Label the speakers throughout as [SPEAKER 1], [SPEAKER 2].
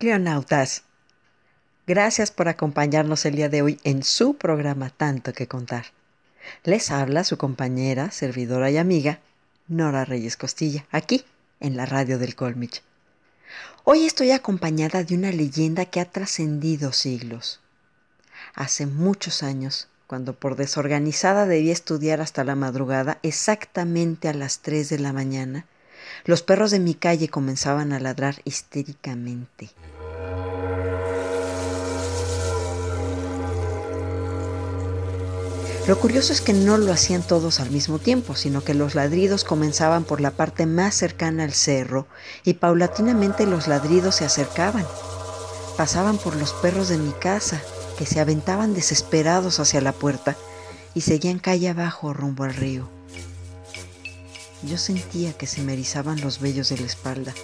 [SPEAKER 1] Cleonautas, gracias por acompañarnos el día de hoy en su programa Tanto que Contar. Les habla su compañera, servidora y amiga, Nora Reyes Costilla, aquí en la radio del Colmich. Hoy estoy acompañada de una leyenda que ha trascendido siglos. Hace muchos años, cuando por desorganizada debía estudiar hasta la madrugada, exactamente a las 3 de la mañana, los perros de mi calle comenzaban a ladrar histéricamente. Lo curioso es que no lo hacían todos al mismo tiempo, sino que los ladridos comenzaban por la parte más cercana al cerro y paulatinamente los ladridos se acercaban. Pasaban por los perros de mi casa, que se aventaban desesperados hacia la puerta y seguían calle abajo rumbo al río. Yo sentía que se me erizaban los vellos de la espalda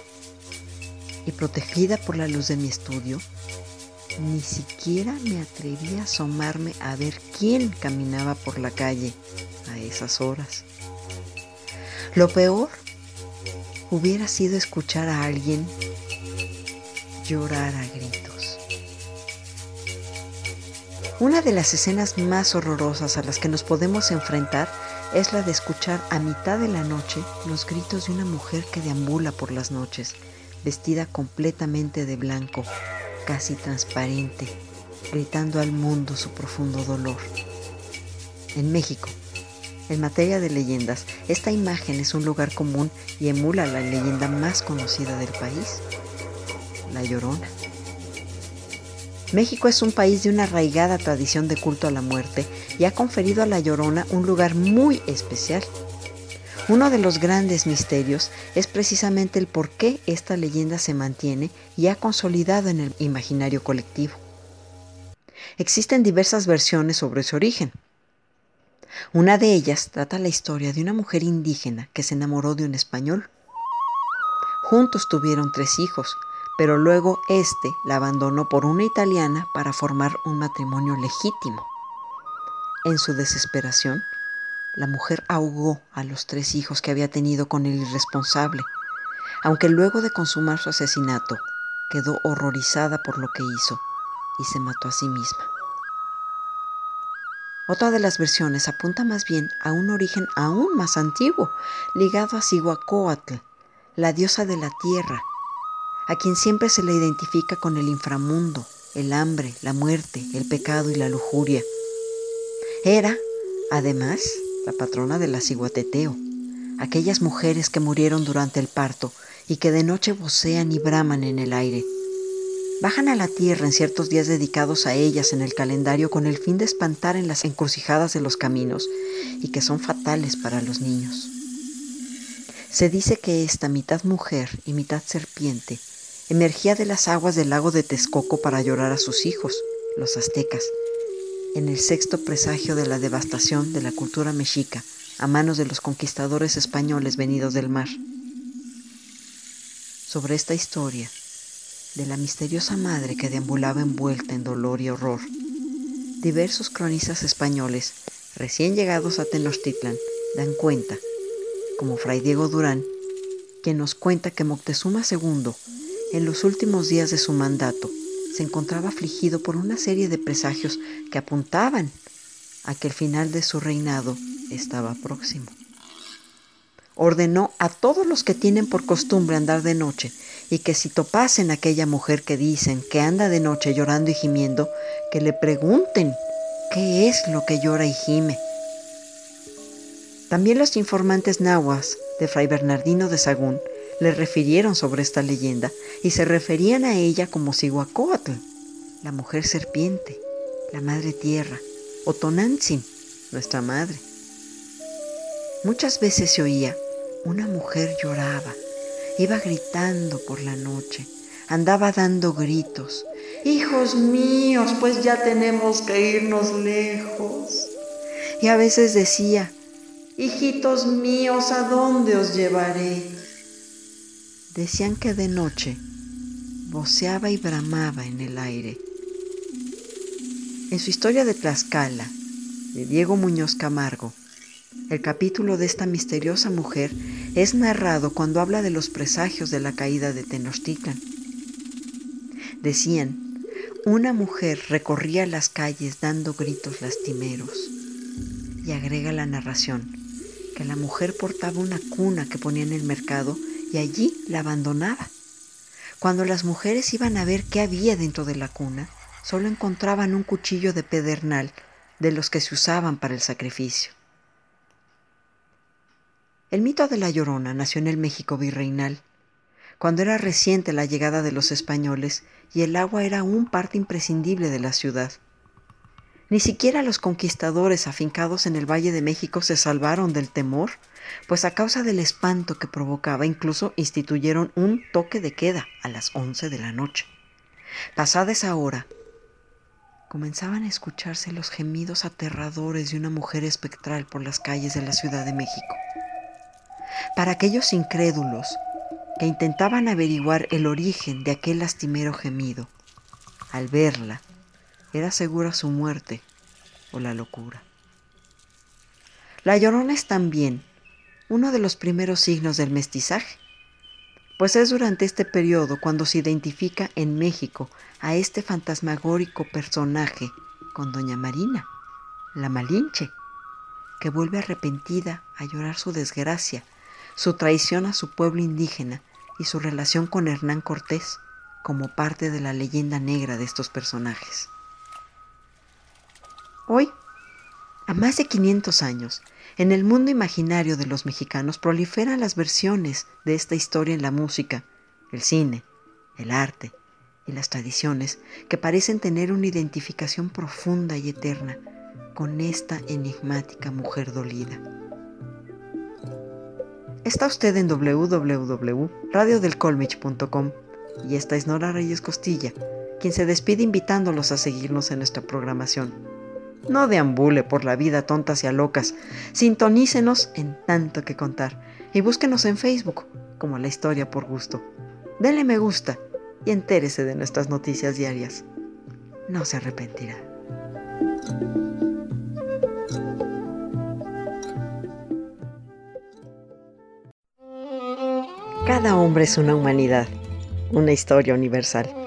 [SPEAKER 1] y protegida por la luz de mi estudio, ni siquiera me atreví a asomarme a ver quién caminaba por la calle a esas horas. Lo peor hubiera sido escuchar a alguien llorar a gritos. Una de las escenas más horrorosas a las que nos podemos enfrentar es la de escuchar a mitad de la noche los gritos de una mujer que deambula por las noches, vestida completamente de blanco, casi transparente, gritando al mundo su profundo dolor. En México, en materia de leyendas, esta imagen es un lugar común y emula la leyenda más conocida del país, La Llorona. México es un país de una arraigada tradición de culto a la muerte y ha conferido a La Llorona un lugar muy especial uno de los grandes misterios es precisamente el por qué esta leyenda se mantiene y ha consolidado en el imaginario colectivo. Existen diversas versiones sobre su origen. Una de ellas trata la historia de una mujer indígena que se enamoró de un español. Juntos tuvieron tres hijos, pero luego éste la abandonó por una italiana para formar un matrimonio legítimo. En su desesperación, la mujer ahogó a los tres hijos que había tenido con el irresponsable, aunque luego de consumar su asesinato quedó horrorizada por lo que hizo y se mató a sí misma. Otra de las versiones apunta más bien a un origen aún más antiguo, ligado a Cihuacóatl, la diosa de la tierra, a quien siempre se le identifica con el inframundo, el hambre, la muerte, el pecado y la lujuria. Era, además, la patrona de la ciguateteo, aquellas mujeres que murieron durante el parto y que de noche vocean y braman en el aire. Bajan a la tierra en ciertos días dedicados a ellas en el calendario con el fin de espantar en las encrucijadas de los caminos y que son fatales para los niños. Se dice que esta mitad mujer y mitad serpiente emergía de las aguas del lago de Texcoco para llorar a sus hijos, los aztecas, en el sexto presagio de la devastación de la cultura mexica a manos de los conquistadores españoles venidos del mar. Sobre esta historia, de la misteriosa madre que deambulaba envuelta en dolor y horror, diversos cronistas españoles, recién llegados a Tenochtitlan, dan cuenta, como Fray Diego Durán, quien nos cuenta que Moctezuma II, en los últimos días de su mandato, se encontraba afligido por una serie de presagios que apuntaban a que el final de su reinado estaba próximo. Ordenó a todos los que tienen por costumbre andar de noche y que si topasen a aquella mujer que dicen que anda de noche llorando y gimiendo, que le pregunten qué es lo que llora y gime. También los informantes nahuas de Fray Bernardino de Sagún le refirieron sobre esta leyenda y se referían a ella como Cihuacóatl, la mujer serpiente, la madre tierra, o Tonantzin, nuestra madre. Muchas veces se oía, una mujer lloraba, iba gritando por la noche, andaba dando gritos. Hijos míos, pues ya tenemos que irnos lejos. Y a veces decía, hijitos míos, ¿a dónde os llevaré? Decían que de noche voceaba y bramaba en el aire. En su historia de Tlaxcala, de Diego Muñoz Camargo, el capítulo de esta misteriosa mujer es narrado cuando habla de los presagios de la caída de Tenochtitlan. Decían, una mujer recorría las calles dando gritos lastimeros. Y agrega la narración, que la mujer portaba una cuna que ponía en el mercado y allí la abandonaba. Cuando las mujeres iban a ver qué había dentro de la cuna, solo encontraban un cuchillo de pedernal de los que se usaban para el sacrificio. El mito de la Llorona nació en el México virreinal, cuando era reciente la llegada de los españoles y el agua era un parte imprescindible de la ciudad. Ni siquiera los conquistadores afincados en el Valle de México se salvaron del temor, pues a causa del espanto que provocaba incluso instituyeron un toque de queda a las once de la noche. Pasada esa hora, comenzaban a escucharse los gemidos aterradores de una mujer espectral por las calles de la Ciudad de México. Para aquellos incrédulos que intentaban averiguar el origen de aquel lastimero gemido, al verla, era segura su muerte o la locura. La llorona es también uno de los primeros signos del mestizaje, pues es durante este periodo cuando se identifica en México a este fantasmagórico personaje con doña Marina, la Malinche, que vuelve arrepentida a llorar su desgracia, su traición a su pueblo indígena y su relación con Hernán Cortés como parte de la leyenda negra de estos personajes. Hoy, a más de 500 años, en el mundo imaginario de los mexicanos proliferan las versiones de esta historia en la música, el cine, el arte y las tradiciones que parecen tener una identificación profunda y eterna con esta enigmática mujer dolida. Está usted en www.radiodelcolmich.com y esta es Nora Reyes Costilla, quien se despide invitándolos a seguirnos en nuestra programación. No deambule por la vida tontas y a locas. Sintonícenos en tanto que contar y búsquenos en Facebook como La Historia por Gusto. Dele me gusta y entérese de nuestras noticias diarias. No se arrepentirá. Cada hombre es una humanidad, una historia universal.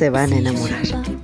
[SPEAKER 1] se van a enamorar.